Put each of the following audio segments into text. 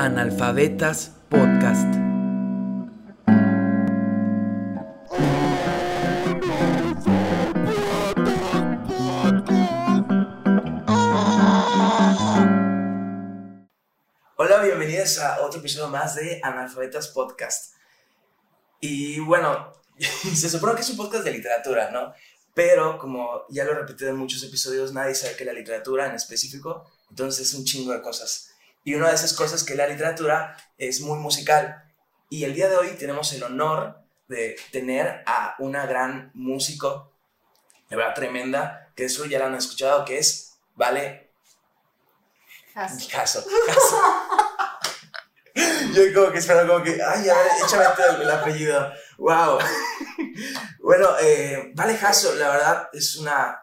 Analfabetas Podcast. Hola, bienvenidos a otro episodio más de Analfabetas Podcast. Y bueno, se supone que es un podcast de literatura, ¿no? Pero como ya lo he repetido en muchos episodios, nadie sabe que la literatura en específico, entonces es un chingo de cosas. Y una de esas cosas que la literatura es muy musical. Y el día de hoy tenemos el honor de tener a una gran músico, de verdad tremenda, que eso ya la han escuchado, que es Vale Caso. Caso. Caso. Yo como que espero como que, ay, a ver, échame el, el apellido. Wow. bueno, eh, Vale Jasso, la verdad, es una,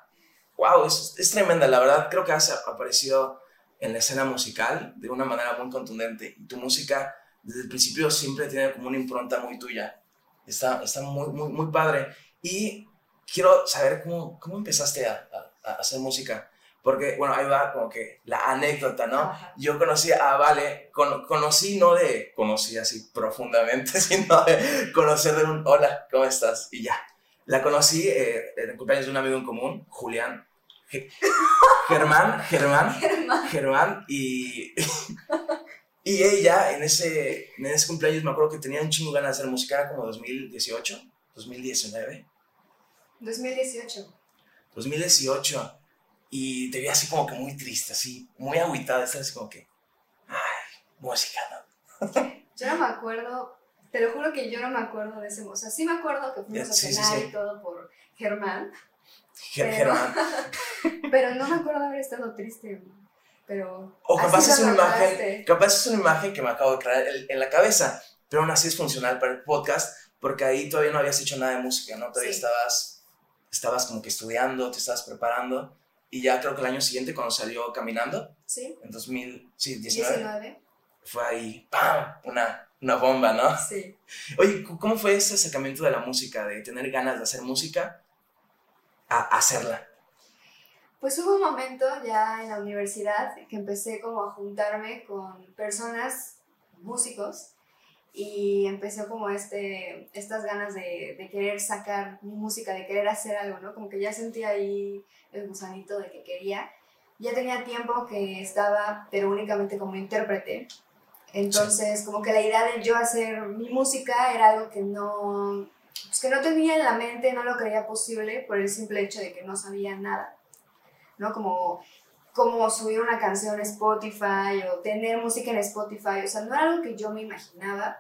wow, es, es tremenda, la verdad, creo que has aparecido en la escena musical de una manera muy contundente. Y tu música, desde el principio, siempre tiene como una impronta muy tuya. Está, está muy, muy, muy padre. Y quiero saber cómo, cómo empezaste a, a, a hacer música. Porque, bueno, ahí va como que la anécdota, ¿no? Ajá. Yo conocí a Vale, con- conocí no de, conocí así profundamente, sino de conocer de un, hola, ¿cómo estás? Y ya. La conocí eh, en el cumpleaños de un amigo en común, Julián. Ge- Germán, Germán, Germán. Germán, y, y ella en ese, en ese cumpleaños me acuerdo que tenía un chingo ganas de hacer música, era como 2018, 2019. 2018. 2018 y te vi así como que muy triste, así, muy agüitada, estás así como que, ay, música, ¿no? Yo no me acuerdo, te lo juro que yo no me acuerdo de ese. O sea, sí me acuerdo que fuimos Ya, a sí, sí, cenar sí. y todo por Germán, Ger- Pero- pero no me acuerdo haber estado triste. Pero. O capaz es una imagen, capaz es una imagen que me acabo de crear en, la cabeza, pero aún así es funcional para el podcast, porque ahí todavía no habías hecho nada de música, ¿no? Todavía Sí. estabas, estabas como que estudiando, te estabas preparando, y ya creo que el año siguiente cuando salió Caminando, Sí, en 2019, 19. fue ahí, ¡pam! Una, una bomba, ¿no? Sí. Oye, ¿c- ¿cómo fue ese acercamiento de la música, de tener ganas de hacer música a hacerla? Pues hubo un momento ya en la universidad que empecé como a juntarme con personas, músicos, y empecé como este, estas ganas de, querer sacar mi música, de querer hacer algo, ¿no? Como que ya sentía ahí el gusanito de que quería. Ya tenía tiempo que estaba, pero únicamente como intérprete. Entonces, como que la idea de yo hacer mi música era algo que no, pues que no tenía en la mente, no lo creía posible por el simple hecho de que no sabía nada. ¿no? Como, como subir una canción a Spotify o tener música en Spotify, o sea, no era algo que yo me imaginaba.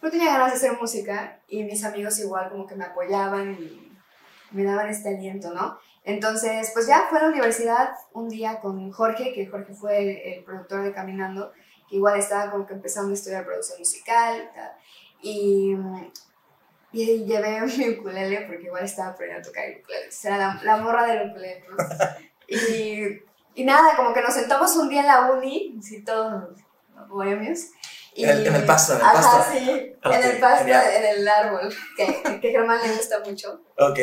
Pero tenía ganas de hacer música y mis amigos igual como que me apoyaban y me daban este aliento, ¿no? Entonces, pues ya fue a la universidad un día con Jorge, que Jorge fue el, el productor de Caminando, que igual estaba como que empezando a estudiar producción musical tal, y, y llevé mi ukulele porque igual estaba aprendiendo a tocar el ukulele. Entonces, Era la, la morra del ukulele, ¿no? Y, y nada, como que nos sentamos un día en la uni, así todos bohemios. Y, En el- en el pasto, en el ajá, pasto. sí, Ok, en el pasto, genial. en el árbol, que, que a Germán le gusta mucho. Ok.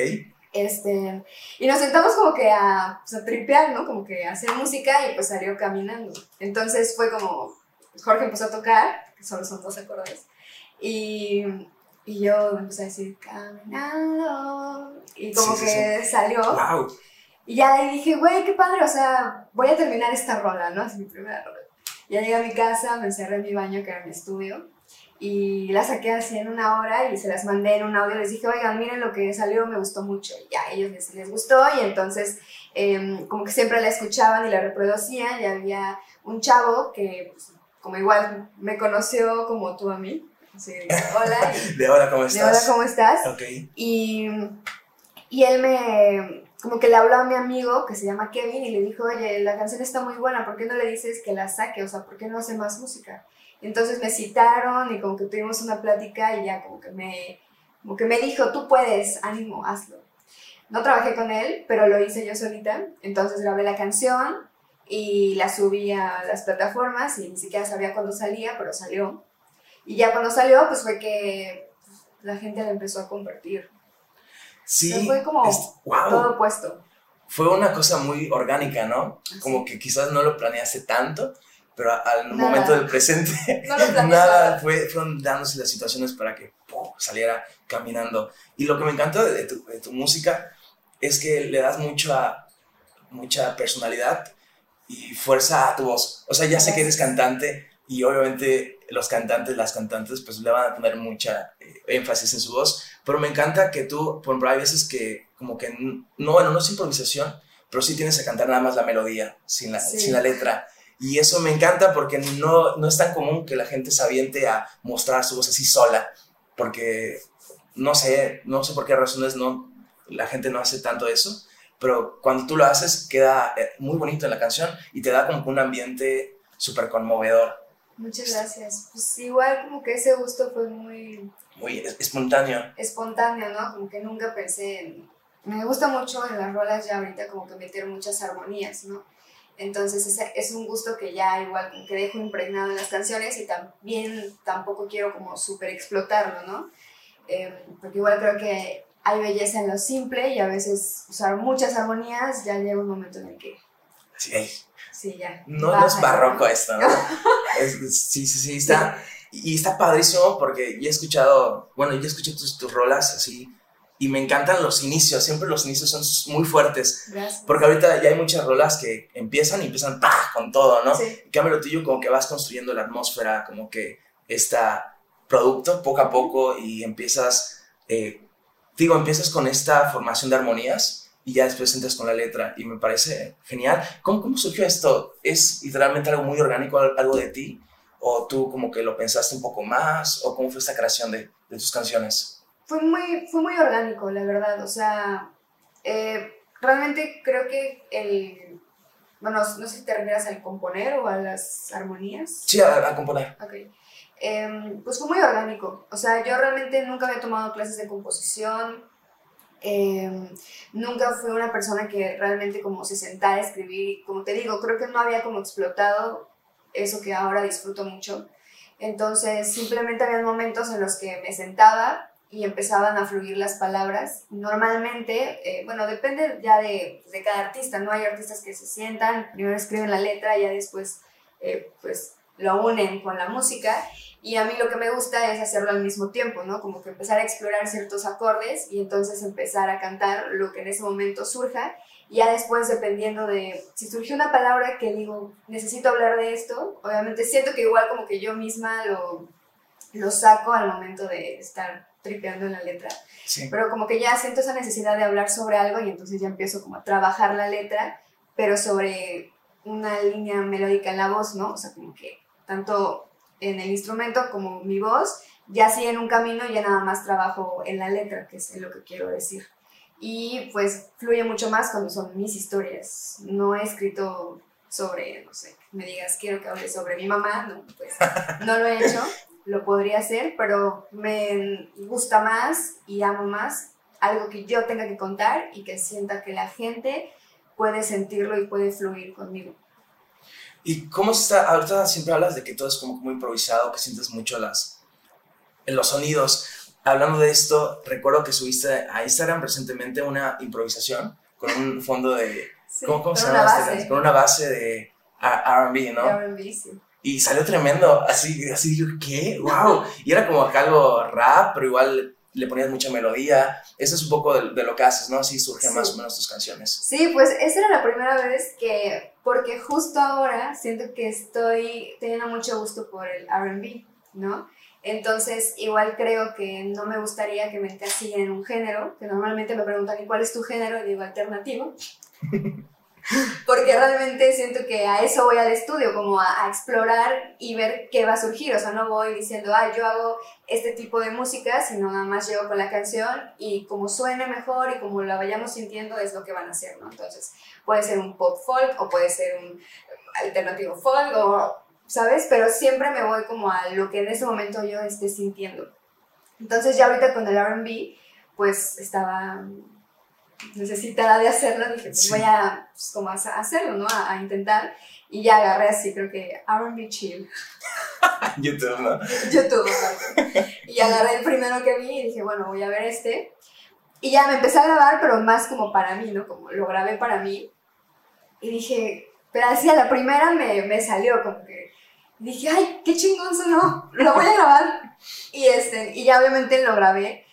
Este, y nos sentamos como que a, pues, a tripear, ¿no? Como que a hacer música y pues salió caminando. Entonces fue como, Jorge empezó a tocar, que solo son dos acordes, y, y yo empecé a decir, caminando, y como Sí, sí, que salió. Wow. Y ya le dije, güey, qué padre, o sea, voy a terminar esta rola, ¿no? Es mi primera rola. Ya llegué a mi casa, me encerré en mi baño, que era mi estudio, y la saqué así en una hora y se las mandé en un audio. Les dije, oigan, miren lo que salió, me gustó mucho. Y ya a ellos les, les gustó, y entonces, em, como que siempre la escuchaban y la reproducían, y había un chavo que, pues, como igual me conoció como tú a mí. Así, hola, De hola, ¿cómo de estás? hola, ¿cómo estás? Ok. Y, y él me, como que le habló a mi amigo que se llama Kevin y le dijo, oye, la canción está muy buena, ¿por qué no le dices que la saque? O sea, ¿por qué no hace más música? Entonces me citaron y como que tuvimos una plática y ya como que me, como que me dijo, tú puedes, ánimo, hazlo. No trabajé con él, pero lo hice yo solita. Entonces grabé la canción y la subí a las plataformas y ni siquiera sabía cuándo salía, pero salió. Y ya cuando salió, pues fue que la gente la empezó a compartir. Sí. Fue como es- wow. Todo puesto. Fue una cosa muy orgánica, ¿no? Como que quizás no lo planeaste tanto pero al Nada. momento del presente No lo nada, fue, fueron dándose las situaciones para que ¡pum! saliera caminando. Y lo que me encanta de tu, de tu música es que le das mucha, mucha personalidad y fuerza a tu voz. O sea, ya sé que eres cantante y obviamente los cantantes, las cantantes, pues le van a poner mucha eh, énfasis en su voz, pero me encanta que tú, por ejemplo, hay veces que como que, no, bueno, no es improvisación, pero sí tienes que cantar nada más la melodía, sin la, Sí. sin la letra. Y eso me encanta porque no, no es tan común que la gente se aviente a mostrar su voz así sola, porque no sé, no sé por qué razones no, la gente no hace tanto eso, pero cuando tú lo haces queda eh, muy bonito en la canción y te da como un ambiente súper conmovedor, Muchas gracias. Pues igual como que ese gusto fue muy muy es- espontáneo. espontáneo, ¿no? Como que nunca pensé en... Me gusta mucho en las rolas ya ahorita como que meter muchas armonías, ¿no? Entonces ese es un gusto que ya igual como que dejo impregnado en las canciones y también tampoco quiero como súper explotarlo, ¿no? Eh, porque igual creo que hay belleza en lo simple y a veces usar muchas armonías ya llega un momento en el que Sí, sí, ya. no, es barroco esto, ¿no? Es- sí, sí, sí, está. Y está padrísimo porque ya he escuchado, bueno, ya escuché tus, tus rolas así y me encantan los inicios, siempre los inicios son muy fuertes. Gracias. Porque ahorita ya hay muchas rolas que empiezan y empiezan ¡pah! con todo, ¿no? Sí. En cambio, lo tuyo como que vas construyendo la atmósfera, como que está producto poco a poco y empiezas, eh, digo, empiezas con esta formación de armonías y ya después entras con la letra y me parece genial. ¿Cómo, cómo surgió esto? ¿Es literalmente algo muy orgánico, al- algo de ti? ¿O tú como que lo pensaste un poco más? ¿O cómo fue esta creación de, de tus canciones? Fue muy, fue muy orgánico, la verdad. O sea, eh, realmente creo que el... Bueno, no sé si te refieres al componer o a las armonías. Sí, a, a componer. Ok. Em, pues fue muy orgánico. O sea, yo realmente nunca había tomado clases de composición. Em, nunca fui una persona que realmente como se sentara a escribir. Como te digo, creo que no había como explotado eso que ahora disfruto mucho. Entonces, simplemente había momentos en los que me sentaba y empezaban a fluir las palabras. Normalmente, eh, bueno, depende ya de, de cada artista, ¿no? Hay artistas que se sientan, primero escriben la letra y ya después, eh, pues, lo unen con la música. Y a mí lo que me gusta es hacerlo al mismo tiempo, ¿no? Como que empezar a explorar ciertos acordes y entonces empezar a cantar lo que en ese momento surja. Y ya después, dependiendo de si surgió una palabra que digo, necesito hablar de esto, obviamente siento que igual como que yo misma lo, lo saco al momento de estar tripeando en la letra. Sí. Pero como que ya siento esa necesidad de hablar sobre algo y entonces ya empiezo como a trabajar la letra, pero sobre una línea melódica en la voz, ¿no? O sea, como que tanto en el instrumento como mi voz, ya sí en un camino ya nada más trabajo en la letra, que es lo que quiero decir. Y pues fluye mucho más cuando son mis historias. No he escrito sobre, no sé, me digas quiero que hable sobre mi mamá, no, pues no lo he hecho, lo podría hacer, pero me gusta más y amo más algo que yo tenga que contar y que sienta que la gente puede sentirlo y puede fluir conmigo. ¿Y cómo está? Ahorita siempre hablas de que todo es como muy improvisado, que sientes mucho las, en los sonidos. Hablando de esto, recuerdo que subiste a Instagram recientemente una improvisación con un fondo de... Sí, ¿Cómo, cómo se llama? este? base Con una base de R&B, ¿no? R&B, sí. Y salió tremendo, así, así yo, ¿qué? ¡Wow! Y era como acá algo rap, pero igual le ponías mucha melodía. Eso es un poco de, de lo que haces, ¿no? Así surgen Sí. más o menos tus canciones. Sí, pues esa era la primera vez que, porque justo ahora siento que estoy teniendo mucho gusto por el RB, ¿no? Entonces, igual creo que no me gustaría que me encasillen en un género, que normalmente me preguntan, ¿y cuál es tu género? Y digo, alternativo. Porque realmente siento que a eso voy al estudio, como a, a explorar y ver qué va a surgir. O sea, no voy diciendo, ah, yo hago este tipo de música, sino nada más llego con la canción y como suene mejor y como la vayamos sintiendo es lo que van a hacer, ¿no? Entonces, puede ser un pop folk o puede ser un alternativo folk o, ¿sabes? Pero siempre me voy como a lo que en ese momento yo esté sintiendo. Entonces, ya ahorita con el RB, pues estaba necesitada de hacerlo, dije, pues Sí. voy a pues, como a hacerlo, ¿no? A, a intentar. Y ya agarré así, creo que RB Chill. YouTube, ¿no? YouTube, aparte. Y agarré el primero que vi y dije, bueno, voy a ver este. Y ya me empecé a grabar, pero más como para mí, ¿no? Como lo grabé para mí. Y dije, pero así a la primera me, me salió como que dije, ay, qué chingón sonó, lo voy a grabar. Y, este, y ya obviamente lo grabé,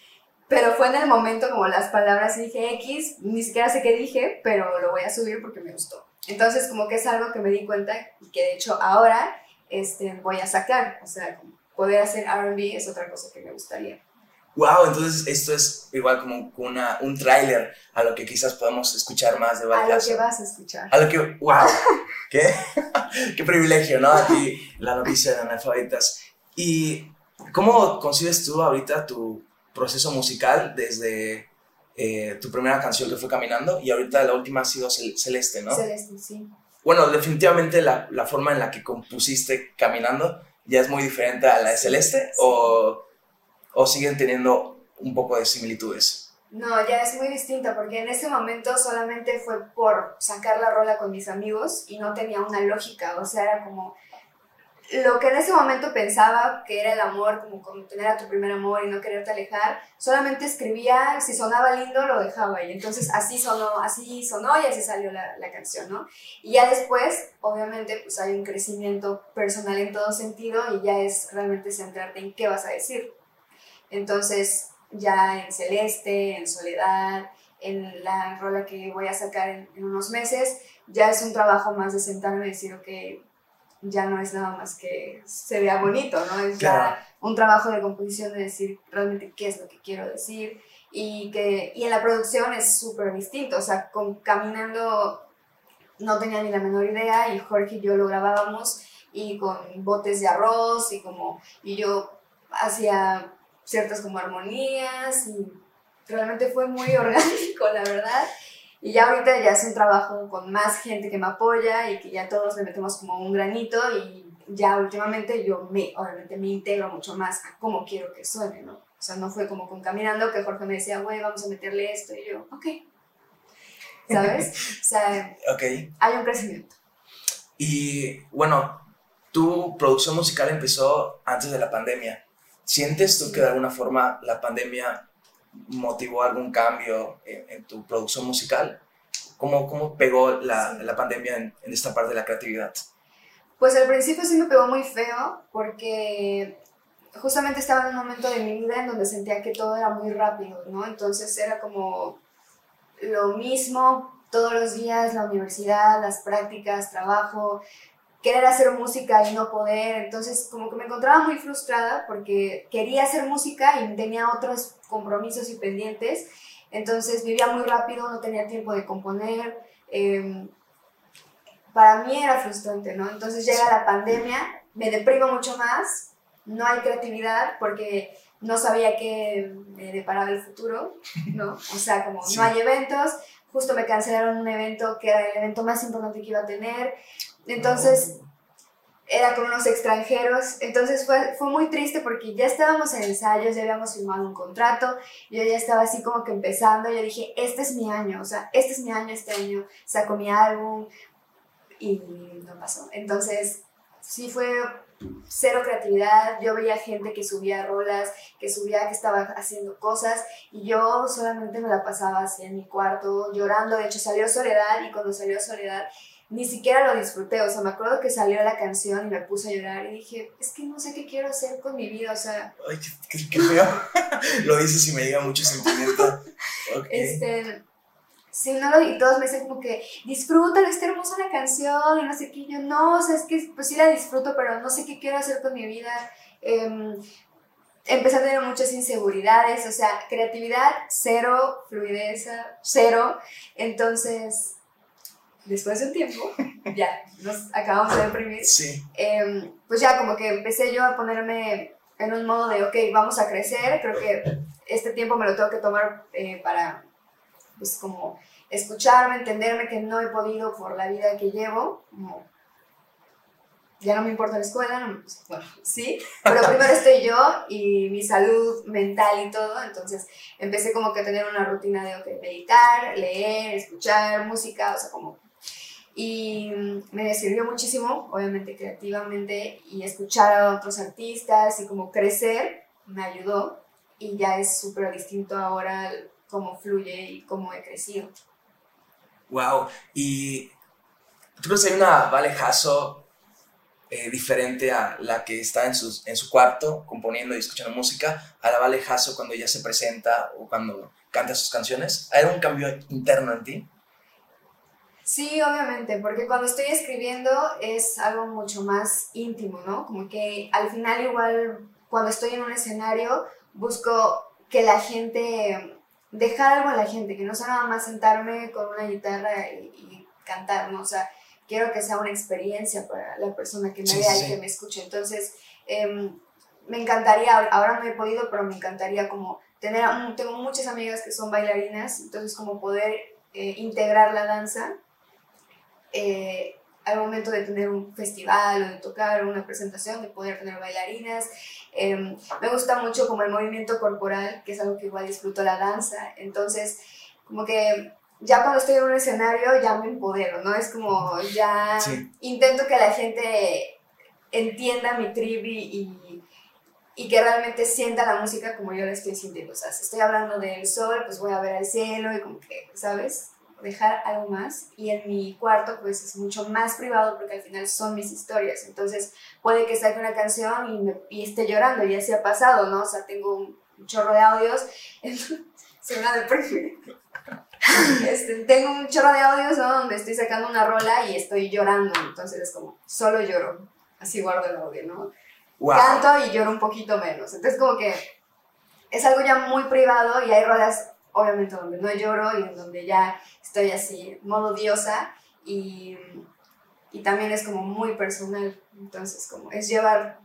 pero fue en el momento como las palabras dije X, ni siquiera sé qué dije, pero lo voy a subir porque me gustó. Entonces como que es algo que me di cuenta y que de hecho ahora este, voy a sacar, o sea, poder hacer RB es otra cosa que me gustaría. Wow, entonces esto es igual como una, un tráiler a lo que quizás podamos escuchar más de Valkaso. A lo que vas a escuchar. A lo que, wow, qué, qué privilegio, ¿no? Aquí la noticia de analfabetas. ¿Y cómo concibes tú ahorita tu proceso musical desde eh, tu primera canción que fue Caminando y ahorita la última ha sido Celeste, ¿no? Celeste, sí. Bueno, definitivamente la, la forma en la que compusiste Caminando ya es muy diferente a la de Celeste o o siguen teniendo un poco de similitudes? No, ya es muy distinta porque en ese momento solamente fue por sacar la rola con mis amigos y no tenía una lógica, o sea, era como lo que en ese momento pensaba que era el amor, como, como tener a tu primer amor y no quererte alejar, solamente escribía, si sonaba lindo lo dejaba y entonces así sonó, así sonó y así salió la, la canción, ¿no? Y ya después, obviamente, pues hay un crecimiento personal en todo sentido y ya es realmente centrarte en qué vas a decir. Entonces, ya en Celeste, en Soledad, en la rola que voy a sacar en, unos meses, ya es un trabajo más de sentarme y decir, ok, ya no es nada más que se vea bonito, ¿no? Es ya un trabajo de composición de decir realmente qué es lo que quiero decir y que y en la producción es súper distinto, o sea, con Caminando no tenía ni la menor idea y Jorge y yo lo grabábamos y con botes de arroz y como y yo hacía ciertas como armonías y realmente fue muy orgánico, la verdad. Y ya ahorita ya es un trabajo con más gente que me apoya y que ya todos le metemos como un granito y ya últimamente yo me, obviamente me integro mucho más a cómo quiero que suene, ¿no? O sea, no fue como con Caminando que Jorge me decía, güey, vamos a meterle esto y yo, ok. ¿Sabes? O sea, okay. hay un crecimiento. Y bueno, tu producción musical empezó antes de la pandemia. ¿Sientes tú que de alguna forma la pandemia motivó algún cambio en, tu producción musical? ¿Cómo, cómo pegó la, la pandemia en, en, esta parte de la creatividad? Pues al principio sí me pegó muy feo porque justamente estaba en un momento de mi vida en donde sentía que todo era muy rápido, ¿no? Entonces era como lo mismo todos los días, la universidad, las prácticas, trabajo, querer hacer música y no poder. Entonces, como que me encontraba muy frustrada porque quería hacer música y tenía otros compromisos y pendientes. Entonces, vivía muy rápido, no tenía tiempo de componer. Em, para mí era frustrante, ¿no? Entonces llega la pandemia, me deprimo mucho más, no hay creatividad porque no sabía qué me deparaba el futuro, ¿no? O sea, como no hay eventos, justo me cancelaron un evento que era el evento más importante que iba a tener, entonces, era con unos extranjeros. Entonces fue, fue muy triste porque ya estábamos en ensayos, ya habíamos firmado un contrato, yo ya estaba así como que empezando, yo dije, este es mi año, o sea, este es mi año, este año saco mi álbum y no pasó. Entonces, sí fue cero creatividad, yo veía gente que subía rolas, que subía que estaba haciendo cosas y yo solamente me la pasaba así en mi cuarto llorando, de hecho salió Soledad y cuando salió Soledad ni siquiera lo disfruté, o sea, me acuerdo que salió la canción y me puse a llorar y dije, es que no sé qué quiero hacer con mi vida, o sea... Ay, qué, feo, lo dices y me llega mucho sentimiento. Este, sí, no, y todos me dicen como que, disfrútalo, está hermosa la canción y no sé qué, yo no, o sea, es que pues sí la disfruto, pero no sé qué quiero hacer con mi vida. Eh, empecé a tener muchas inseguridades, o sea, creatividad cero, fluidez cero, entonces después de un tiempo, ya nos acabamos de deprimir, sí. Em, pues ya como que empecé yo a ponerme en un modo de, ok, vamos a crecer, creo que este tiempo me lo tengo que tomar eh, para, pues como escucharme, entenderme que no he podido por la vida que llevo, como ya no me importa la escuela, pues, bueno, sí, pero primero estoy yo y mi salud mental y todo, entonces empecé como que a tener una rutina de, ok, meditar, leer, escuchar música, o sea, como y me sirvió muchísimo, obviamente creativamente, y escuchar a otros artistas y como crecer me ayudó y ya es súper distinto ahora cómo fluye y cómo he crecido. Wow, y ¿Tú crees que hay una Vale Jasso eh, diferente a la que está en, sus, en su cuarto componiendo y escuchando música, a la Vale Jasso cuando ella se presenta o cuando canta sus canciones? ¿Hay un cambio interno en ti? Sí, obviamente, porque cuando estoy escribiendo es algo mucho más íntimo, ¿no? Como que al final igual cuando estoy en un escenario busco que la gente, dejar algo a la gente, que no sea nada más sentarme con una guitarra y, cantar, ¿no? O sea, quiero que sea una experiencia para la persona que me vea y que me escuche. Entonces, em, me encantaría, ahora no he podido, pero me encantaría como tener, tengo muchas amigas que son bailarinas, entonces como poder eh, integrar la danza eh, al momento de tener un festival o de tocar una presentación, de poder tener bailarinas. Em, me gusta mucho como el movimiento corporal, que es algo que igual disfruto la danza. Entonces, como que ya cuando estoy en un escenario ya me empodero, ¿no? Es como ya intento que la gente entienda mi trip y, y, que realmente sienta la música como yo la estoy sintiendo. O sea, si estoy hablando del sol, pues voy a ver al cielo y como que, ¿sabes? Dejar algo más y en mi cuarto pues es mucho más privado porque al final son mis historias, entonces puede que saque una canción y, me, y esté llorando, ya se ha pasado, ¿no? O sea, tengo un, chorro de audios, se me a este, tengo un chorro de audios ¿no? donde estoy sacando una rola y estoy llorando, entonces es como, solo lloro, así guardo el audio, ¿no? Canto y lloro un poquito menos, entonces como que es algo ya muy privado y hay rolas obviamente donde no lloro y en donde ya estoy así, modo diosa y, y también es como muy personal, entonces como es llevar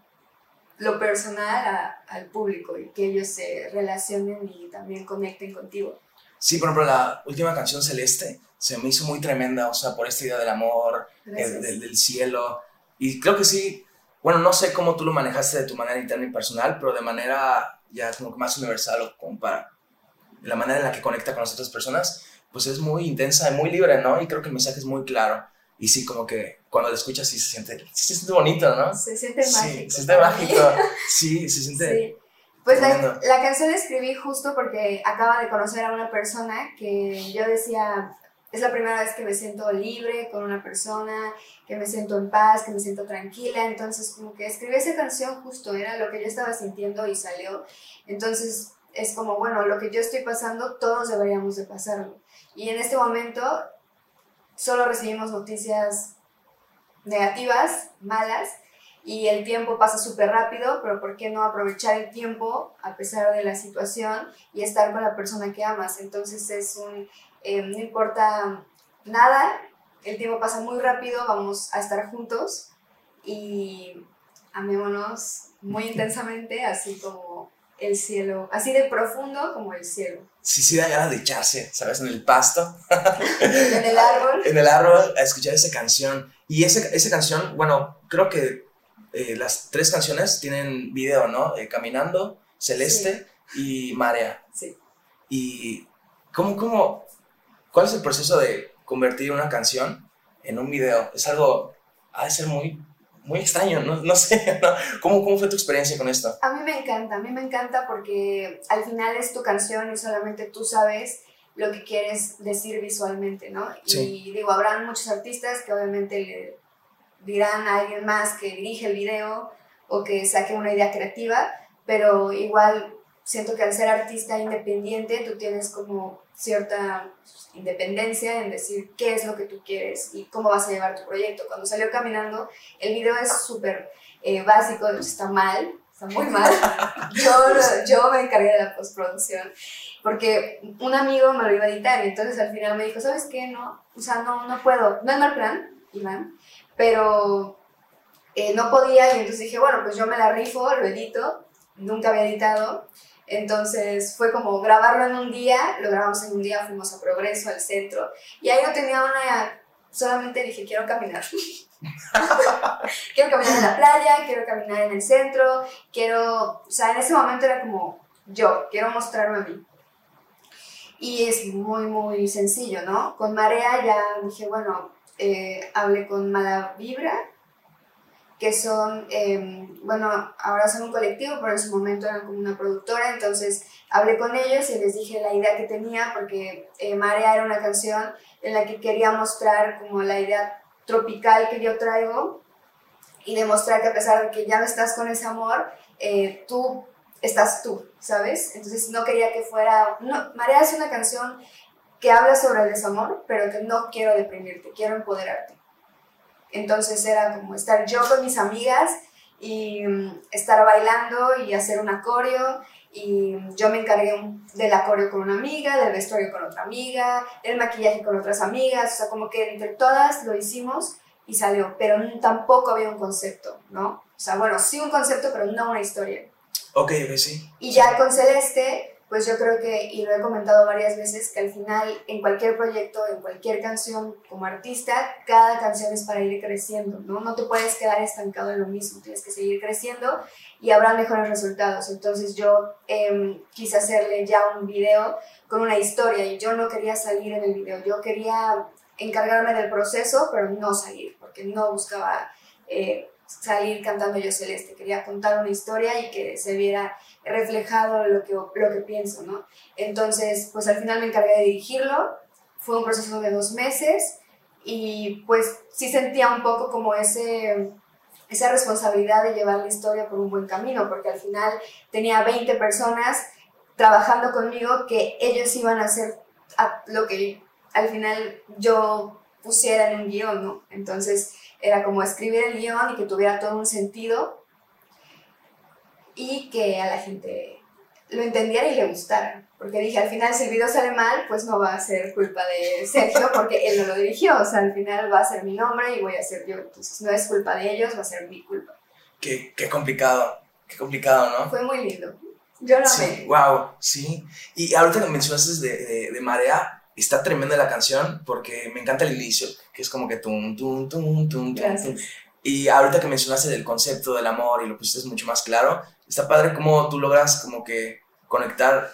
lo personal al público y que ellos se relacionen y también conecten contigo. Sí, por ejemplo, la última canción Celeste se me hizo muy tremenda, o sea, por esta idea del amor, del, del, cielo. Y creo que sí, bueno, no sé cómo tú lo manejaste de tu manera interna y personal, pero de manera ya como que más universal o como para la manera en la que conecta con las otras personas, pues es muy intensa y muy libre, ¿no? Y creo que el mensaje es muy claro. Y sí, como que cuando lo escuchas sí se siente, sí se siente bonito, ¿no? Se siente mágico. Sí, se siente mágico. Sí, se siente... Sí. Pues la, la, canción la escribí justo porque acaba de conocer a una persona que yo decía, es la primera vez que me siento libre con una persona, que me siento en paz, que me siento tranquila. Entonces, como que escribí esa canción justo, era lo que yo estaba sintiendo y salió. Entonces, es como, bueno, lo que yo estoy pasando, todos deberíamos de pasarlo. Y en este momento solo recibimos noticias negativas, malas, y el tiempo pasa súper rápido, pero ¿por qué no aprovechar el tiempo a pesar de la situación y estar con la persona que amas? Entonces es un, eh, no importa nada, el tiempo pasa muy rápido, vamos a estar juntos y amémonos muy intensamente, así como el cielo, así de profundo como el cielo. Sí, sí, da ganas de echarse, ¿sabes? En el pasto. en el árbol. en el árbol, a escuchar esa canción. Y esa, esa canción, bueno, creo que eh, las tres canciones tienen video, ¿no? Eh, Caminando, Celeste y Marea. Sí. Y, ¿cómo, cómo, cuál es el proceso de convertir una canción en un video? Es algo, ha de ser muy muy extraño, no, no sé, ¿Cómo, ¿Cómo fue tu experiencia con esto? A mí me encanta, a mí me encanta porque al final es tu canción y solamente tú sabes lo que quieres decir visualmente, ¿no? Y digo, habrán muchos artistas que obviamente le dirán a alguien más que dirige el video o que saque una idea creativa, pero igual siento que al ser artista independiente tú tienes como cierta independencia en decir qué es lo que tú quieres y cómo vas a llevar tu proyecto. Cuando salió caminando, el video es súper eh, básico, está mal, está muy mal. Yo, yo me encargué de la postproducción porque un amigo me lo iba a editar y entonces al final me dijo, ¿sabes qué? No, o sea, no, no puedo. No es mal plan, Iván, pero eh, no podía y entonces dije, bueno, pues yo me la rifo, lo edito, nunca había editado entonces fue como grabarlo en un día, lo grabamos en un día, fuimos a Progreso, al centro, y ahí no tenía una, solamente dije, quiero caminar. quiero caminar en la playa, quiero caminar en el centro, quiero, o sea, en ese momento era como yo, quiero mostrarme a mí. Y es muy, muy sencillo, ¿no? Con Marea ya dije, bueno, eh, hablé con Mala Vibra, que son, em, bueno, ahora son un colectivo, pero en su momento eran como una productora, entonces hablé con ellos y les dije la idea que tenía, porque eh, Marea era una canción en la que quería mostrar como la idea tropical que yo traigo y demostrar que a pesar de que ya no estás con ese amor, eh, tú estás tú, ¿sabes? Entonces no quería que fuera... Marea es una canción que habla sobre el desamor, pero que no quiero deprimirte, quiero empoderarte. Entonces era como estar yo con mis amigas y mm, estar bailando y hacer un acorio y yo me encargué del acorio con una amiga, del vestuario con otra amiga, el maquillaje con otras amigas, o sea, como que entre todas lo hicimos y salió, pero tampoco había un concepto, ¿no? O sea, bueno, sí un concepto, pero no una historia. Ok, sí. Y ya con Celeste pues yo creo que, y lo he comentado varias veces, que al final en cualquier proyecto, en cualquier canción como artista, cada canción es para ir creciendo, ¿no? No te puedes quedar estancado en lo mismo, tienes que seguir creciendo y habrá mejores resultados. Entonces yo eh, quise hacerle ya un video con una historia y yo no quería salir en el video, yo quería encargarme del proceso, pero no salir, porque no buscaba... Eh, salir cantando Yo Celeste, quería contar una historia y que se viera reflejado lo que, lo que pienso, ¿no? Entonces, pues al final me encargué de dirigirlo, fue un proceso de dos meses y pues sí sentía un poco como ese, esa responsabilidad de llevar la historia por un buen camino, porque al final tenía 20 personas trabajando conmigo que ellos iban a hacer lo que al final yo pusiera en un guion, ¿no? Entonces era como escribir el guion y que tuviera todo un sentido y que a la gente lo entendiera y le gustara. Porque dije, al final si el video sale mal, pues no va a ser culpa de Sergio porque él no lo dirigió. O sea, al final va a ser mi nombre y voy a ser yo. Entonces no es culpa de ellos, va a ser mi culpa. Qué, qué complicado, qué complicado, ¿no? Fue muy lindo. Yo lo sí, Wow, sí. Y ahorita que mencionaste de, de, de Marea, está tremenda la canción porque me encanta el inicio, que es como que tum, tum, tum, tum, tum. Y ahorita que mencionaste del concepto del amor y lo pusiste mucho más claro, está padre cómo tú logras como que conectar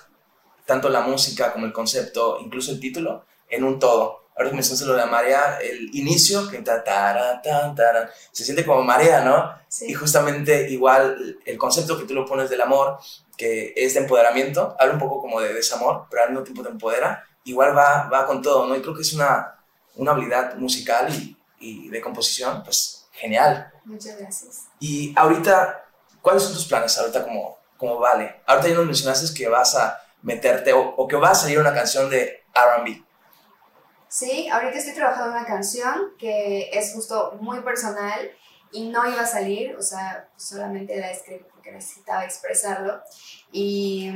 tanto la música como el concepto, incluso el título, en un todo. Ahora que mencionaste lo de la marea, el inicio, que ta, ta, ta, se siente como marea, ¿no? Sí. Y justamente igual el concepto que tú lo pones del amor, que es de empoderamiento, habla un poco como de desamor, pero al mismo tiempo te empodera, igual va, va con todo, ¿no? Y creo que es una, una habilidad musical y, y, de composición, pues genial. Muchas gracias. Y ahorita, ¿cuáles son tus planes ahorita como, como Vale? Ahorita ya nos mencionaste que vas a meterte o, o que va a salir una canción de RB. Sí, ahorita estoy trabajando en una canción que es justo muy personal y no iba a salir, o sea, solamente la escribí porque necesitaba expresarlo. Y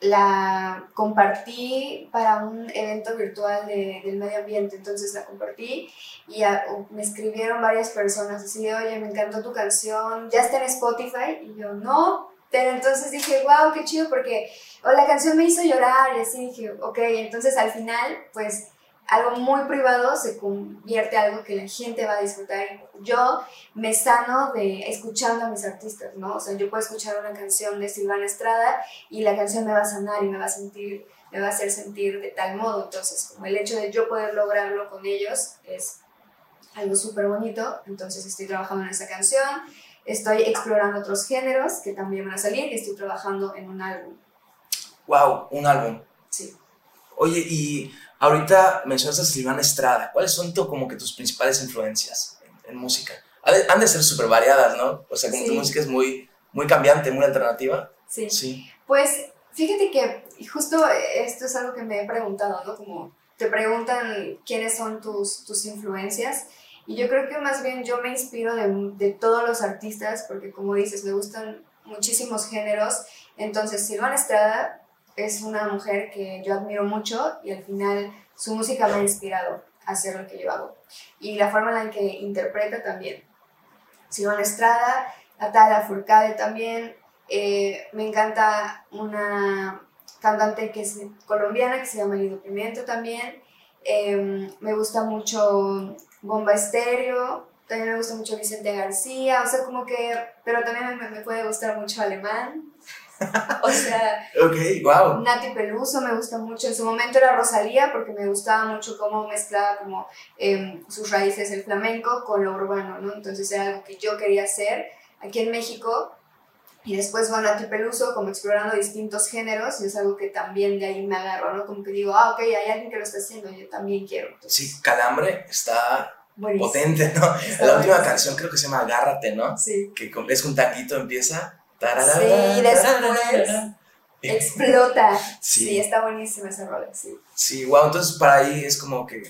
la compartí para un evento virtual de, del medio ambiente, entonces la compartí y me escribieron varias personas así, oye, me encantó tu canción, ya está en Spotify y yo no, pero entonces dije, wow, qué chido porque o la canción me hizo llorar y así dije, ok, entonces al final pues algo muy privado se convierte en algo que la gente va a disfrutar. Yo me sano de escuchando a mis artistas, ¿no? O sea, yo puedo escuchar una canción de Silvana Estrada y la canción me va a sanar y me va a sentir, me va a hacer sentir de tal modo. Entonces, como el hecho de yo poder lograrlo con ellos es algo súper bonito. Entonces, estoy trabajando en esa canción. Estoy explorando otros géneros que también van a salir y estoy trabajando en un álbum. ¡Wow! Un álbum. Sí. Oye, y Ahorita mencionas a Silvana Estrada. ¿Cuáles son tu, como que tus principales influencias en, música? Han de ser súper variadas, ¿no? O sea, como tu música es muy, muy cambiante, muy alternativa. Sí. sí. Pues fíjate que justo esto es algo que me he preguntado, ¿no? Como te preguntan quiénes son tus, tus influencias. Y yo creo que más bien yo me inspiro de, de todos los artistas, porque como dices, me gustan muchísimos géneros. Entonces, Silvana Estrada es una mujer que yo admiro mucho y al final su música me ha inspirado a hacer lo que yo hago. Y la forma en la que interpreta también. Silvana Estrada, Natalia Furcade también. Eh, me encanta una cantante que es colombiana que se llama Lido Pimiento también. Em, me gusta mucho Bomba Estéreo, también me gusta mucho Vicente García, o sea, como que, pero también me, me puede gustar mucho Alemán, o sea, okay, wow. Nati Peluso me gusta mucho. En su momento era Rosalía porque me gustaba mucho cómo mezclaba como eh, sus raíces el flamenco con lo urbano, ¿no? Entonces era algo que yo quería hacer aquí en México. Y después va Nati Peluso como explorando distintos géneros y es algo que también de ahí me agarro, ¿no? Como que digo, ah, ok, hay alguien que lo está haciendo, yo también quiero. Sí, Calambre está Buenísimo. potente, ¿no? Está La última canción creo que se llama Agárrate, ¿no? Sí. Que es un tanguito, empieza. Sí, después Explota. Sí. Sí. está buenísima esa rola, sí. Sí, wow, entonces para ahí es como que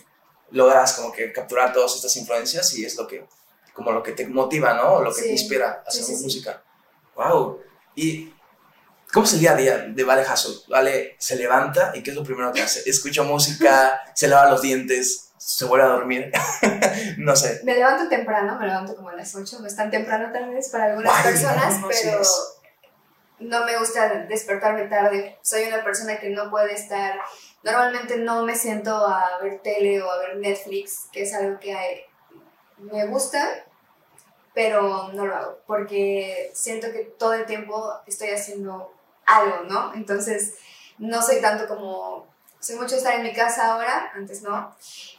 logras como que capturar todas estas influencias y es lo que, como lo que te motiva, ¿no? Lo que Sí. te inspira a hacer sí. música. Wow. ¿Y cómo es el día a día de Vale Hassel? Vale se levanta y ¿qué es lo primero que hace? Escucha música, se lava los dientes, se vuelve a dormir. no sé. Me levanto temprano, me levanto como a las 8, no es tan temprano tal vez para algunas Ay, personas, no, no, pero sí no me gusta despertarme tarde. Soy una persona que no puede estar, normalmente no me siento a ver tele o a ver Netflix, que es algo que hay- me gusta, pero no lo hago, porque siento que todo el tiempo estoy haciendo algo, ¿no? Entonces, no soy tanto como, soy mucho estar en mi casa ahora, antes no,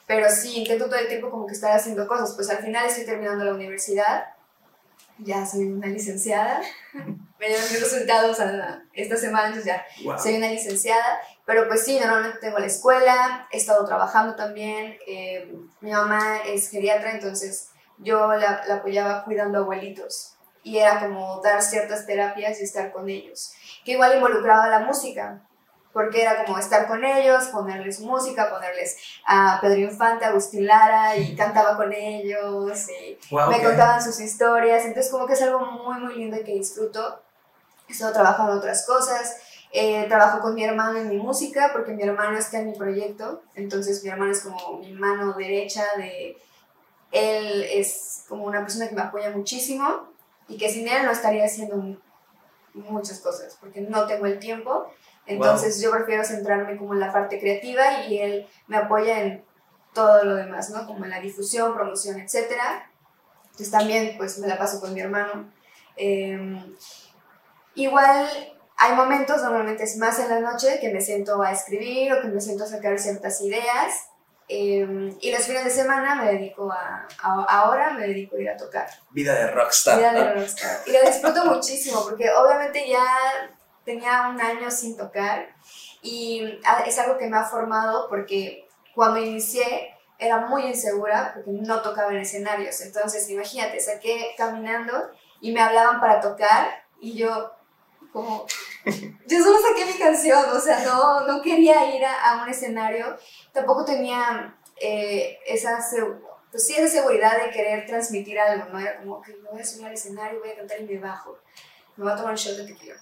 pero sí, intento todo el tiempo como que estar haciendo cosas. Pues al final estoy terminando la universidad, ya soy una licenciada, me dieron mis resultados a- esta semana, entonces ya Wow. soy una licenciada, pero pues sí, normalmente tengo la escuela, he estado trabajando también, eh, mi mamá es geriatra, entonces yo la, la apoyaba cuidando abuelitos y era como dar ciertas terapias y estar con ellos, que igual involucraba la música, porque era como estar con ellos, ponerles música, ponerles a Pedro Infante, a Agustín Lara y cantaba con ellos y Wow, me ok. contaban sus historias, entonces como que es algo muy, muy lindo y que disfruto. He estado trabajando en otras cosas, eh, trabajo con mi hermano en mi música, porque mi hermano está en mi proyecto, entonces mi hermano es como mi mano derecha de... Él es como una persona que me apoya muchísimo y que sin él no estaría haciendo muchas cosas, porque no tengo el tiempo, entonces yo prefiero centrarme como en la parte creativa y él me apoya en todo lo demás, ¿no? Como en la difusión, promoción, etcétera. Entonces también pues me la paso con mi hermano. Eh, igual hay momentos, normalmente es más en la noche, que me siento a escribir o que me siento a sacar ciertas ideas. Eh, y los fines de semana me dedico a, a- ahora me dedico a ir a tocar. Vida de rockstar. Vida de rockstar. Y lo disfruto muchísimo porque obviamente ya tenía un año sin tocar y a- es algo que me ha formado porque cuando inicié era muy insegura porque no tocaba en escenarios. Entonces, imagínate, saqué caminando y me hablaban para tocar y yo como... Yo solo saqué mi canción, o sea, no, no quería ir a, a un escenario, tampoco tenía eh, esa, pues sí, esa seguridad de querer transmitir algo, ¿no? Era como que me voy a subir al escenario, voy a cantar y me bajo, me voy a tomar un shot de tequila.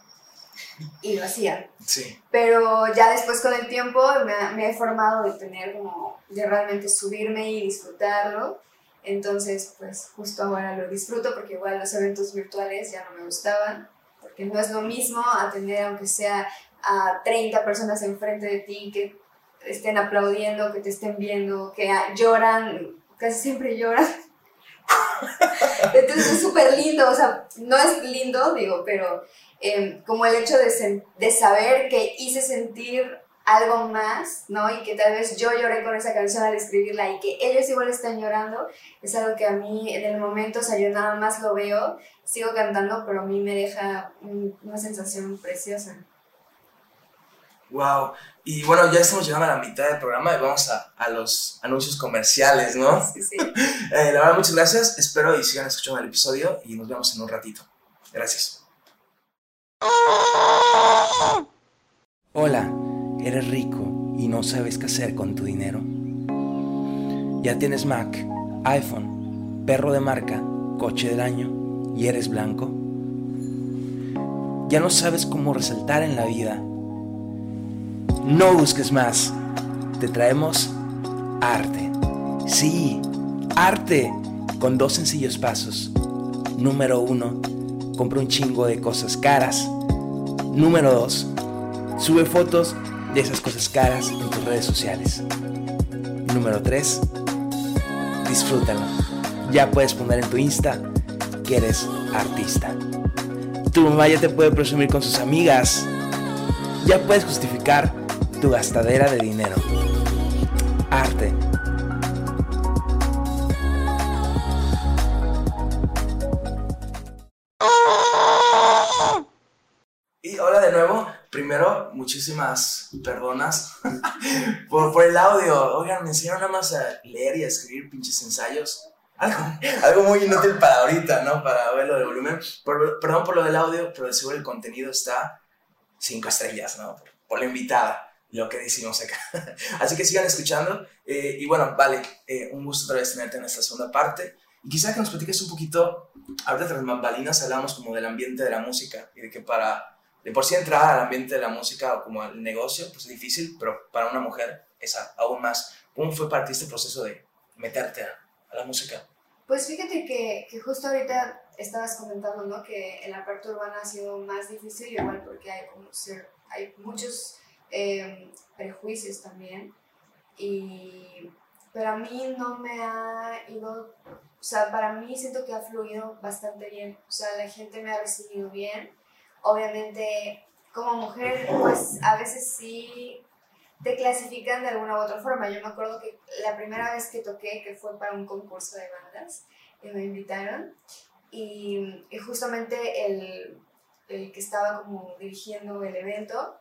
Y lo hacía. Sí. Pero ya después con el tiempo me, me he formado de tener como, de realmente subirme y disfrutarlo. Entonces, pues justo ahora lo disfruto porque igual los eventos virtuales ya no me gustaban, porque no es lo mismo atender aunque sea a 30 personas enfrente de ti que estén aplaudiendo, que te estén viendo, que lloran, casi siempre lloran. Entonces es súper lindo, o sea, no es lindo, digo, pero eh, como el hecho de, de saber que hice sentir algo más, ¿no? Y que tal vez yo lloré con esa canción al escribirla y que ellos igual están llorando, es algo que a mí en el momento, o sea, yo nada más lo veo, sigo cantando, pero a mí me deja un- una sensación preciosa. Wow. Y bueno, ya estamos llegando a la mitad del programa y vamos a, a los anuncios comerciales, ¿no? Sí, sí. Eh, la verdad, muchas gracias. Espero y sigan escuchando el episodio y nos vemos en un ratito. Gracias. Hola, ¿eres rico y no sabes qué hacer con tu dinero? ¿Ya tienes Mac, iPhone, perro de marca, coche del año y eres blanco? ¿Ya no sabes cómo resaltar en la vida? No busques más. Te traemos arte. Sí, arte con dos sencillos pasos. Número uno, compra un chingo de cosas caras. Número 2. Sube fotos de esas cosas caras en tus redes sociales. Número 3. Disfrútalo. Ya puedes poner en tu Insta que eres artista. Tu mamá ya te puede presumir con sus amigas. Ya puedes justificar tu gastadera de dinero. Muchísimas perdonas por, por el audio. Oigan, me enseñaron nada más a leer y a escribir pinches ensayos. Algo, algo muy inútil para ahorita, ¿no? Para verlo de volumen. Por- perdón por lo del audio, pero de seguro el contenido está cinco estrellas, ¿no? Por, por la invitada, lo que decimos acá. Así que sigan escuchando. eh, y bueno, vale, eh, un gusto otra vez tenerte en esta segunda parte. Y quizá que nos platiques un poquito, ahorita tras bambalinas hablamos como del ambiente de la música y de que para, de por sí entrar al ambiente de la música o como al negocio, pues es difícil, pero para una mujer es aún más. ¿Cómo fue para ti este proceso de meterte a, a la música? Pues fíjate que, que justo ahorita estabas comentando, ¿no? Que en la parte urbana ha sido más difícil, igual porque hay, como ser, hay muchos eh, prejuicios también. Y, pero a mí no me ha ido, o sea, para mí siento que ha fluido bastante bien. O sea, la gente me ha recibido bien. Obviamente, como mujer, pues a veces sí te clasifican de alguna u otra forma. Yo me acuerdo que la primera vez que toqué, que fue para un concurso de bandas, que me invitaron, y, y justamente el, el que estaba como dirigiendo el evento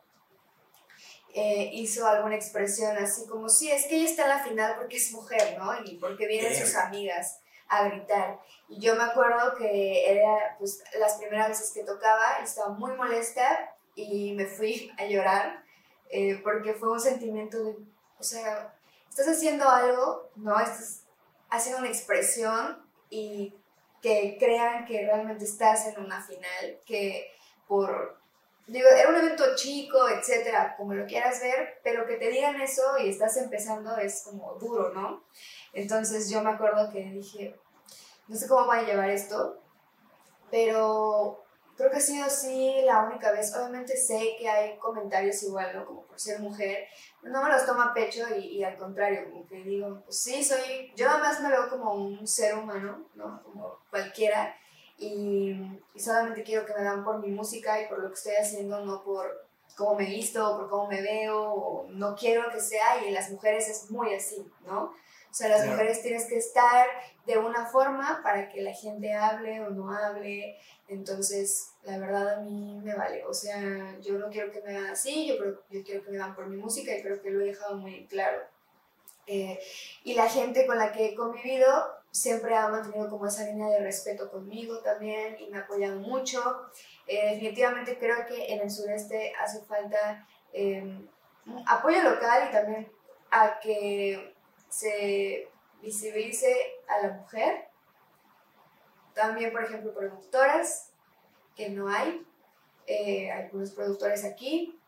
eh, hizo alguna expresión así como, sí, es que ella está en la final porque es mujer, ¿no? Y porque vienen sus amigas a gritar. Y yo me acuerdo que era, pues, las primeras veces que tocaba, estaba muy molesta y me fui a llorar eh, porque fue un sentimiento de, o sea, estás haciendo algo, ¿no? Estás haciendo una expresión y que crean que realmente estás en una final, que por, digo, era un evento chico, etcétera, como lo quieras ver, pero que te digan eso y estás empezando es como duro, ¿no? Entonces yo me acuerdo que dije, no sé cómo voy a llevar esto, pero creo que ha sido así la única vez. Obviamente sé que hay comentarios igual, ¿no? Como por ser mujer, no me los tomo a pecho y, y al contrario, como que digo, pues sí, soy, yo nada más me veo como un ser humano, ¿no? Como cualquiera. Y, y solamente quiero que me dan por mi música y por lo que estoy haciendo, no por cómo me visto o por cómo me veo, o no quiero que sea, y en las mujeres es muy así, ¿no? O sea, las Claro. mujeres tienes que estar de una forma para que la gente hable o no hable, entonces, la verdad a mí me vale. O sea, yo no quiero que me vean así, yo, yo quiero que me vean por mi música y creo que lo he dejado muy claro. Eh, y la gente con la que he convivido siempre ha mantenido como esa línea de respeto conmigo también y me ha apoyado mucho. Eh, definitivamente creo que en el sureste hace falta eh, apoyo local y también a que se visibilice a la mujer. También, por ejemplo, productoras, que no hay. Eh, algunos productores aquí,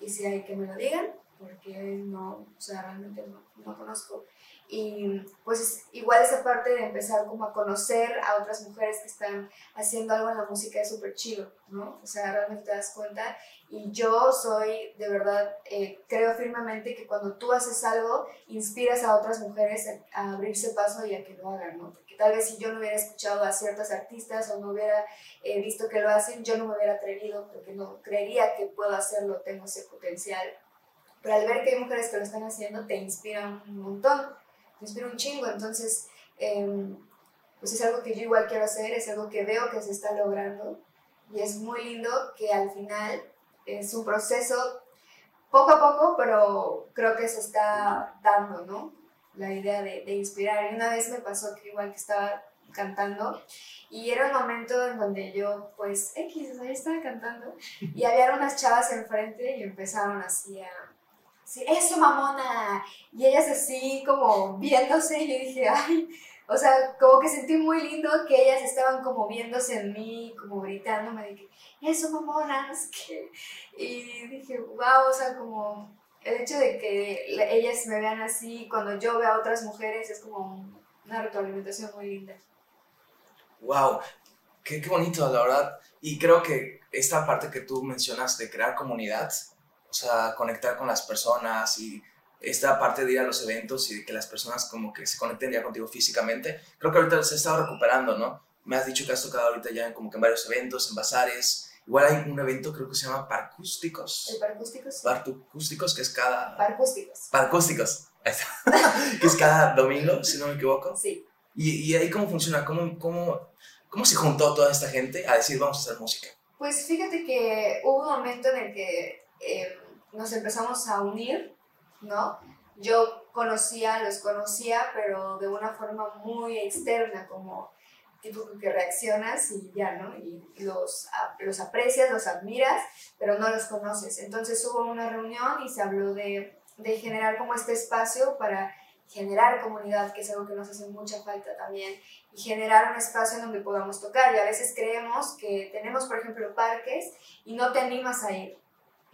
y si hay que me lo digan, porque no, o sea, realmente no, no conozco. Y pues es igual esa parte de empezar como a conocer a otras mujeres que están haciendo algo en la música es súper chido, ¿no? O sea, realmente te das cuenta. Y yo soy, de verdad, eh, creo firmemente que cuando tú haces algo, inspiras a otras mujeres a, a abrirse paso y a que lo hagan, ¿no? Porque tal vez si yo no hubiera escuchado a ciertas artistas o no hubiera eh, visto que lo hacen, yo no me hubiera atrevido porque no creería que puedo hacerlo, tengo ese potencial. Pero al ver que hay mujeres que lo están haciendo, te inspira un montón, te inspira un chingo. Entonces, em, pues es algo que yo igual quiero hacer, es algo que veo que se está logrando y es muy lindo que al final es un proceso poco a poco, pero creo que se está dando, ¿no? La idea de, de inspirar. Y una vez me pasó que igual que estaba cantando y era un momento en donde yo, pues, X, o sea, yo estaba cantando y había unas chavas enfrente y empezaron así a, así, eso mamona, y ellas así como viéndose y yo dije, ay, o sea, como que sentí muy lindo que ellas estaban como viéndose en mí, como gritándome de que, eso mamona, no sé qué, y dije, wow, o sea, como el hecho de que la- ellas me vean así, cuando yo veo a otras mujeres, es como un- una retroalimentación muy linda. Wow, qué, qué bonito, la verdad. Y creo que esta parte que tú mencionas de crear comunidad, o sea, conectar con las personas y esta parte de ir a los eventos y de que las personas como que se conecten ya contigo físicamente, creo que ahorita se ha estado recuperando, ¿no? Me has dicho que has tocado ahorita ya en, como que en varios eventos, en bazares. Igual hay un evento, creo que se llama ¿El Parcústicos. paracústicos? Parcústicos, que es cada... Paracústicos. Parcústicos. Está. que es cada domingo, si no me equivoco. Sí. ¿Y, y ahí cómo funciona? ¿Cómo, cómo, ¿Cómo se juntó toda esta gente a decir vamos a hacer música? Pues fíjate que hubo un momento en el que eh, nos empezamos a unir, ¿no? Yo conocía, los conocía, pero de una forma muy externa, como tipo que reaccionas y ya, ¿no? Y los, los aprecias, los admiras, pero no los conoces. Entonces hubo una reunión y se habló de, de generar como este espacio para generar comunidad, que es algo que nos hace mucha falta también, y generar un espacio en donde podamos tocar. Y a veces creemos que tenemos, por ejemplo, parques y no te animas a ir.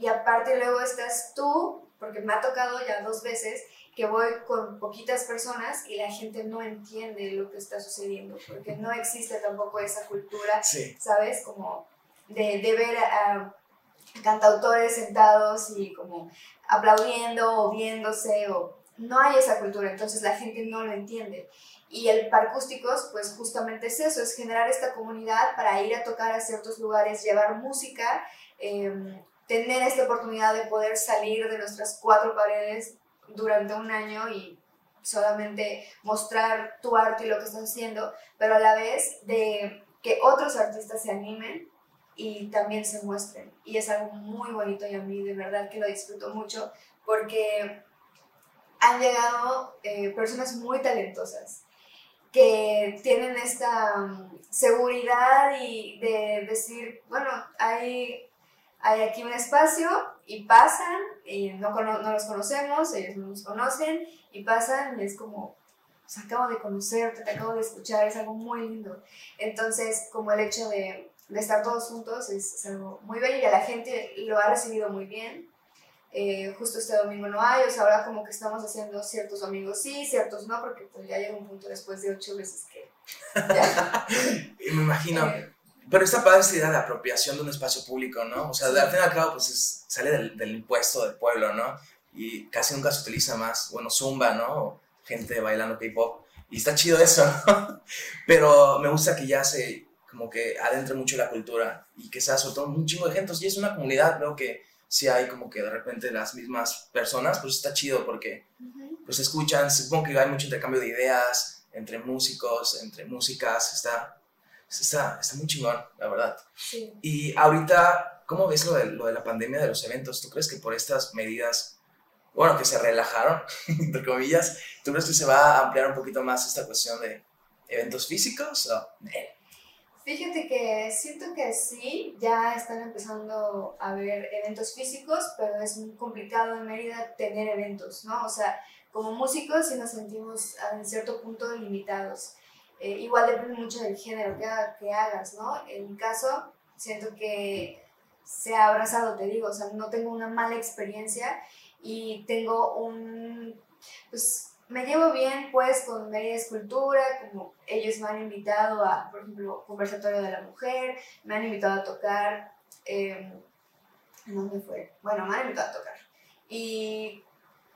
Y aparte luego estás tú, porque me ha tocado ya dos veces, que voy con poquitas personas y la gente no entiende lo que está sucediendo, porque no existe tampoco esa cultura, ¿sabes? Como de, de ver a, cantautores sentados y como aplaudiendo o viéndose o no hay esa cultura, entonces la gente no lo entiende. Y el Parcústicos, pues justamente es eso, es generar esta comunidad para ir a tocar a ciertos lugares, llevar música, em, tener esta oportunidad de poder salir de nuestras cuatro paredes durante un año y solamente mostrar tu arte y lo que estás haciendo, pero a la vez de que otros artistas se animen y también se muestren. Y es algo muy bonito y a mí de verdad que lo disfruto mucho porque han llegado eh, personas muy talentosas que tienen esta um, seguridad y de decir, bueno, hay, hay aquí un espacio y pasan y no, no los conocemos, ellos no nos conocen y pasan y es como, pues acabo de conocerte, te acabo de escuchar, es algo muy lindo. Entonces, como el hecho de, de estar todos juntos es, es, algo muy bello y la gente lo ha recibido muy bien. Eh, justo este domingo no hay, o sea, ahora como que estamos haciendo ciertos domingos sí, ciertos no, porque pues ya llega un punto después de ocho veces que ya. Me imagino. Eh, pero esta padre esa idea de apropiación de un espacio público, ¿no? O sea, al fin y al cabo, pues sale del, del, impuesto del pueblo, ¿no? Y casi nunca se utiliza más, bueno, zumba, ¿no? gente bailando K-pop. Y está chido eso, ¿no? Pero me gusta que ya se, como que adentre mucho la cultura y que sea sobre todo un chingo de gente. Y es una comunidad, veo que si hay como que de repente las mismas personas, pues está chido porque pues escuchan, supongo que hay mucho intercambio de ideas entre músicos, entre músicas, está, está, está muy chingón, la verdad. Sí. Y ahorita, ¿cómo ves lo de, lo de la pandemia de los eventos? ¿Tú crees que por estas medidas, bueno, que se relajaron, entre comillas, ¿tú crees que se va a ampliar un poquito más esta cuestión de eventos físicos? O, Fíjate que siento que sí, ya están empezando a haber eventos físicos, pero es muy complicado en Mérida tener eventos, ¿no? O sea, como músicos sí nos sentimos en cierto punto limitados. Eh, igual depende mucho del género que, hagas, ¿no? En mi caso, siento que se ha abrazado, te digo, o sea, no tengo una mala experiencia y tengo un, pues, me llevo bien pues con Media Escultura, como ellos me han invitado a, por ejemplo, Conversatorio de la Mujer, me han invitado a tocar, eh, ¿dónde fue? Bueno, me han invitado a tocar. Y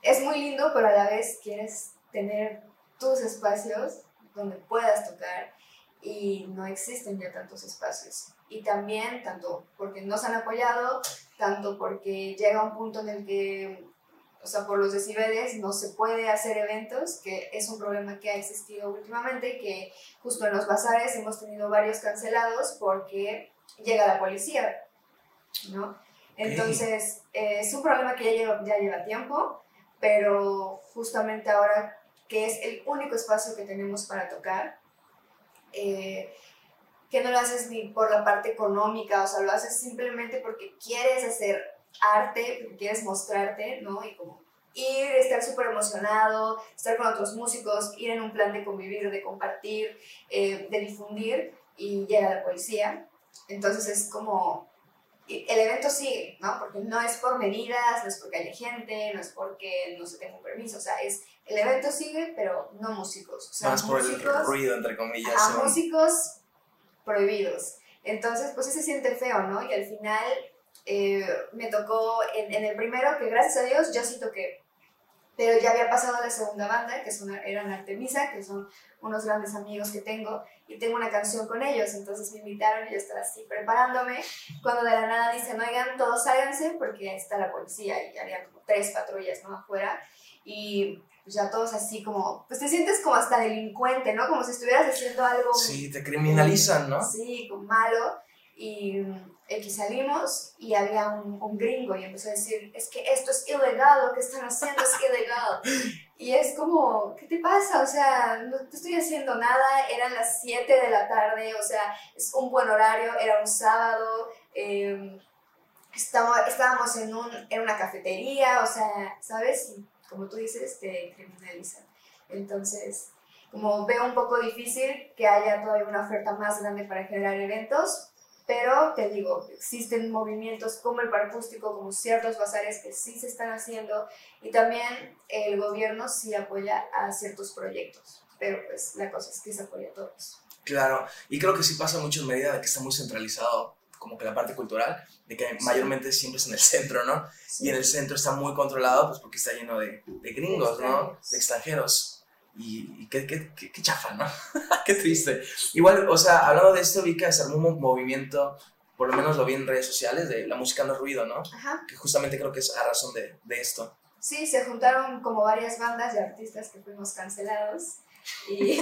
es muy lindo, pero a la vez quieres tener tus espacios donde puedas tocar y no existen ya tantos espacios. Y también, tanto porque nos han apoyado, tanto porque llega un punto en el que, o sea, por los decibeles no se puede hacer eventos, que es un problema que ha existido últimamente, que justo en los bazares hemos tenido varios cancelados porque llega la policía, ¿no? Entonces, eh, es un problema que ya lleva, ya lleva tiempo pero justamente ahora que es el único espacio que tenemos para tocar, eh, que no lo haces ni por la parte económica, o sea, lo haces simplemente porque quieres hacer arte, porque quieres mostrarte, ¿no? Y como ir, estar súper emocionado, estar con otros músicos, ir en un plan de convivir, de compartir, eh, de difundir, y llega la policía. Entonces es como el evento sigue, ¿no? Porque no es por medidas, no es porque haya gente, no es porque no se tenga un permiso, o sea, es el evento sigue, pero no músicos. O sea, Más por el ruido, entre comillas. A músicos prohibidos. Entonces, pues sí se siente feo, ¿no? Y al final eh, me tocó en, en, el primero, que gracias a Dios yo sí toqué, pero ya había pasado a la segunda banda, que son, eran Artemisa, que son unos grandes amigos que tengo, y tengo una canción con ellos, entonces me invitaron y yo estaba así preparándome, cuando de la nada dicen, oigan, todos sálganse porque está la policía, y había como tres patrullas, ¿no? Afuera, y pues ya todos así como, pues te sientes como hasta delincuente, ¿no? Como si estuvieras haciendo algo... Sí, te criminalizan, ¿no? Sí, como malo. Y X salimos y había un, un, gringo y empezó a decir, es que esto es ilegal, lo que están haciendo es ilegal. Y es como, ¿qué te pasa? O sea, no te estoy haciendo nada, eran las 7 de la tarde, o sea, es un buen horario, era un sábado, eh, estábamos, en, un, en una cafetería, o sea, ¿sabes? Como tú dices, te criminalizan. Entonces, como veo un poco difícil que haya todavía una oferta más grande para generar eventos, pero te digo, existen movimientos como el paracústico, como ciertos bazares que sí se están haciendo y también el gobierno sí apoya a ciertos proyectos, pero pues la cosa es que se apoya a todos. Claro, y creo que sí pasa mucho en medida de que está muy centralizado como que la parte cultural, de que mayormente siempre es en el centro, ¿no? Y en el centro está muy controlado, pues porque está lleno de, de gringos, ¿no? De extranjeros. Y, qué, qué, qué, chafa, ¿no? qué triste. Igual, o sea, hablando de esto, vi que se armó un movimiento, por lo menos lo vi en redes sociales, de la música no es ruido, ¿no? Ajá. Que justamente creo que es a razón de, de esto. Sí, se juntaron como varias bandas de artistas que fuimos cancelados y,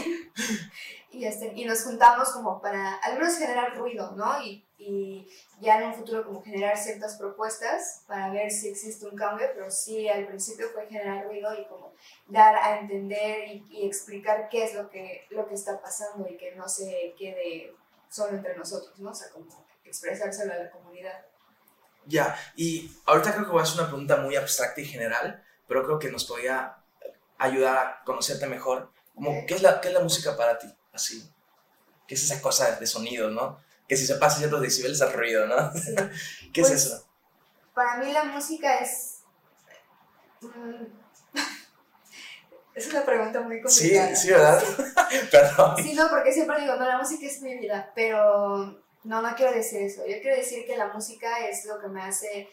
y, este, y nos juntamos como para al menos generar ruido, ¿no? Y, y, ya en un futuro como generar ciertas propuestas para ver si existe un cambio, pero sí al principio fue generar ruido y como dar a entender y, y explicar qué es lo que, lo que está pasando y que no se quede solo entre nosotros, ¿no? O sea, como expresárselo a la comunidad. Ya, y ahorita creo que voy a hacer una pregunta muy abstracta y general, pero creo que nos podría ayudar a conocerte mejor como, ¿qué, es la, ¿Qué es la música para ti? Así. ¿Qué es esa cosa de sonido, no? Que si se pasa ciertos decibeles al ruido, ¿no? ¿Qué es pues, eso? Para mí la música es... Mm, es una pregunta muy complicada. Sí, sí, ¿verdad? Perdón. Sí, no, porque siempre digo, no, la música es mi vida, pero no, no quiero decir eso. Yo quiero decir que la música es lo que me hace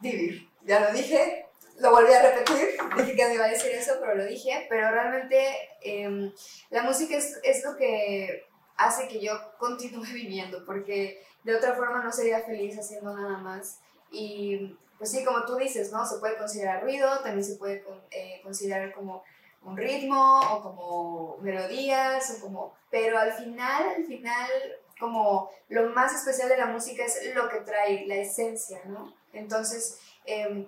vivir. Ya lo dije, lo volví a repetir, dije que no iba a decir eso, pero lo dije, pero realmente em, la música es, es, lo que hace que yo continúe viviendo, porque de otra forma no sería feliz haciendo nada más. Y pues sí, como tú dices, ¿no? Se puede considerar ruido, también se puede eh, considerar como un ritmo o como melodías, o como, pero al final, al final, como lo más especial de la música es lo que trae, la esencia, ¿no? Entonces, eh,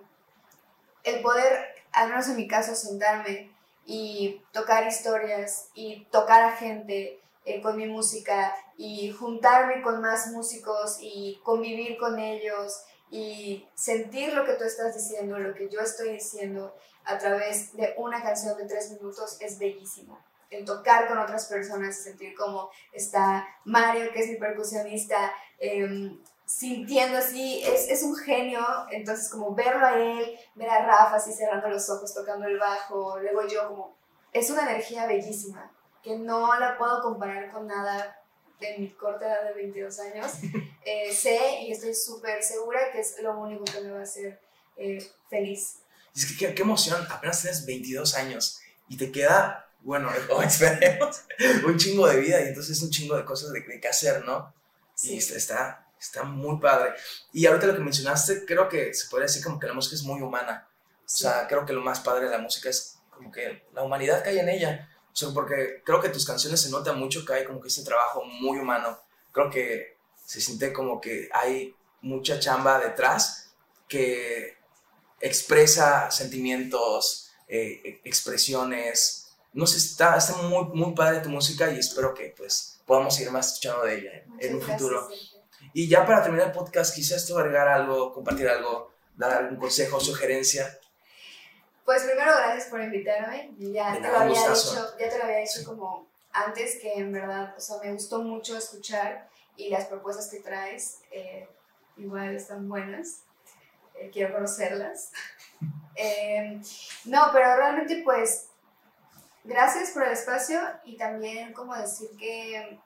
el poder, al menos en mi caso, sentarme y tocar historias y tocar a gente eh, con mi música y juntarme con más músicos y convivir con ellos y sentir lo que tú estás diciendo, lo que yo estoy diciendo a través de una canción de tres minutos es bellísimo. El tocar con otras personas, sentir cómo está Mario, que es mi percusionista, eh, sintiendo así, es, es, un genio, entonces como verlo a él, ver a Rafa así cerrando los ojos, tocando el bajo, luego yo como, es una energía bellísima, que no la puedo comparar con nada de mi corta edad de 22 años. Eh, sé y estoy súper segura que es lo único que me va a hacer eh, feliz. Es que qué, qué, emoción, apenas tienes 22 años y te queda, bueno, o esperemos, un chingo de vida y entonces un chingo de cosas de, de que hacer, ¿no? Sí. Y está, Está muy padre. Y ahorita lo que mencionaste, creo que se puede decir como que la música es muy humana. O sea, creo que lo más padre de la música es como que la humanidad que hay en ella. O sea, porque creo que tus canciones se nota mucho que hay como que ese trabajo muy humano. Creo que se siente como que hay mucha chamba detrás que expresa sentimientos, eh, expresiones. No sé, está, está muy, muy padre tu música y espero que pues podamos seguir más escuchando de ella en un futuro. Y ya para terminar el podcast, quizás tú agregar algo, compartir algo, dar algún consejo, sugerencia. Pues primero, gracias por invitarme. Ya, te lo, había dicho, ya te lo había dicho como antes, que en verdad, o sea, me gustó mucho escuchar y las propuestas que traes eh, igual están buenas. Eh, quiero conocerlas. eh, no, pero realmente pues gracias por el espacio y también como decir que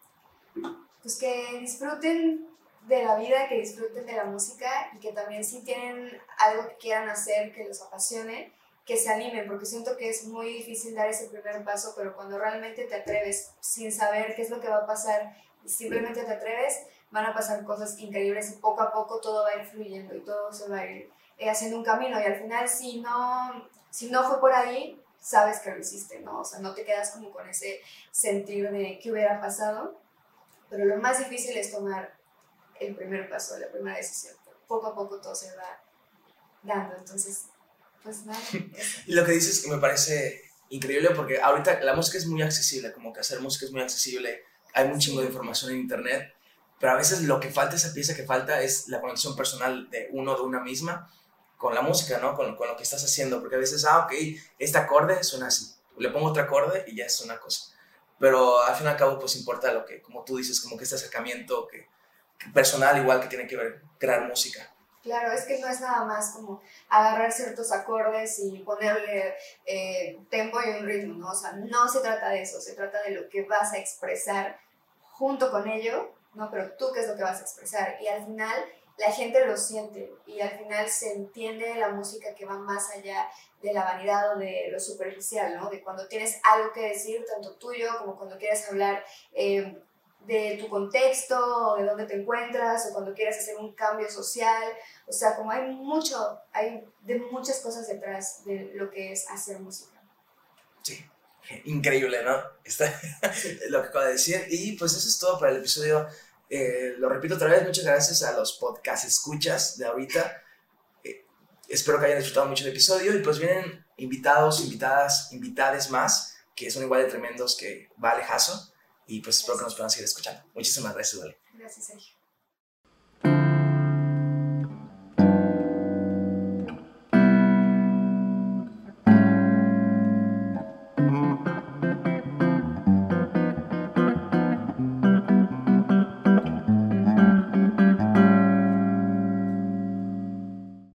pues que disfruten de la vida, que disfruten de la música y que también si tienen algo que quieran hacer, que los apasione, que se animen, porque siento que es muy difícil dar ese primer paso, pero cuando realmente te atreves sin saber qué es lo que va a pasar simplemente te atreves, van a pasar cosas increíbles y poco a poco todo va a ir fluyendo y todo se va a ir eh, haciendo un camino y al final si no, si no fue por ahí, sabes que lo hiciste, ¿no? O sea, no te quedas como con ese sentir de qué hubiera pasado Pero lo más difícil es tomar el primer paso, la primera decisión. Poco a poco todo se va dando. Entonces, pues nada. Y lo que dices que me parece increíble porque ahorita la música es muy accesible, como que hacer música es muy accesible, hay un chingo de información en internet, pero a veces lo que falta, esa pieza que falta es la conexión personal de uno, de una misma, con la música, ¿no? Con, con lo que estás haciendo, porque a veces, ah, ok, este acorde suena así, le pongo otro acorde y ya es una cosa. Pero al fin y al cabo, pues importa lo que, como tú dices, como que este acercamiento que, personal igual que tiene que ver crear música. Claro, es que no es nada más como agarrar ciertos acordes y ponerle eh, tempo y un ritmo, ¿no? O sea, no se trata de eso, se trata de lo que vas a expresar junto con ello, ¿no? Pero tú qué es lo que vas a expresar. Y al final la gente lo siente y al final se entiende la música que va más allá de la vanidad o de lo superficial, ¿no? De cuando tienes algo que decir, tanto tuyo como cuando quieres hablar eh, de tu contexto de dónde te encuentras o cuando quieres hacer un cambio social. O sea, como hay mucho, hay de muchas cosas detrás de lo que es hacer música. Sí, increíble, ¿no? Está lo que acabo de decir. Y pues eso es todo para el episodio eh, lo repito otra vez, muchas gracias a los podcast escuchas de ahorita. Eh, espero que hayan disfrutado mucho el episodio y pues vienen invitados, invitadas, invitades más que son igual de tremendos que Vale Jasso y pues espero que nos puedan seguir escuchando. Muchísimas gracias, Vale. Gracias, Sergio.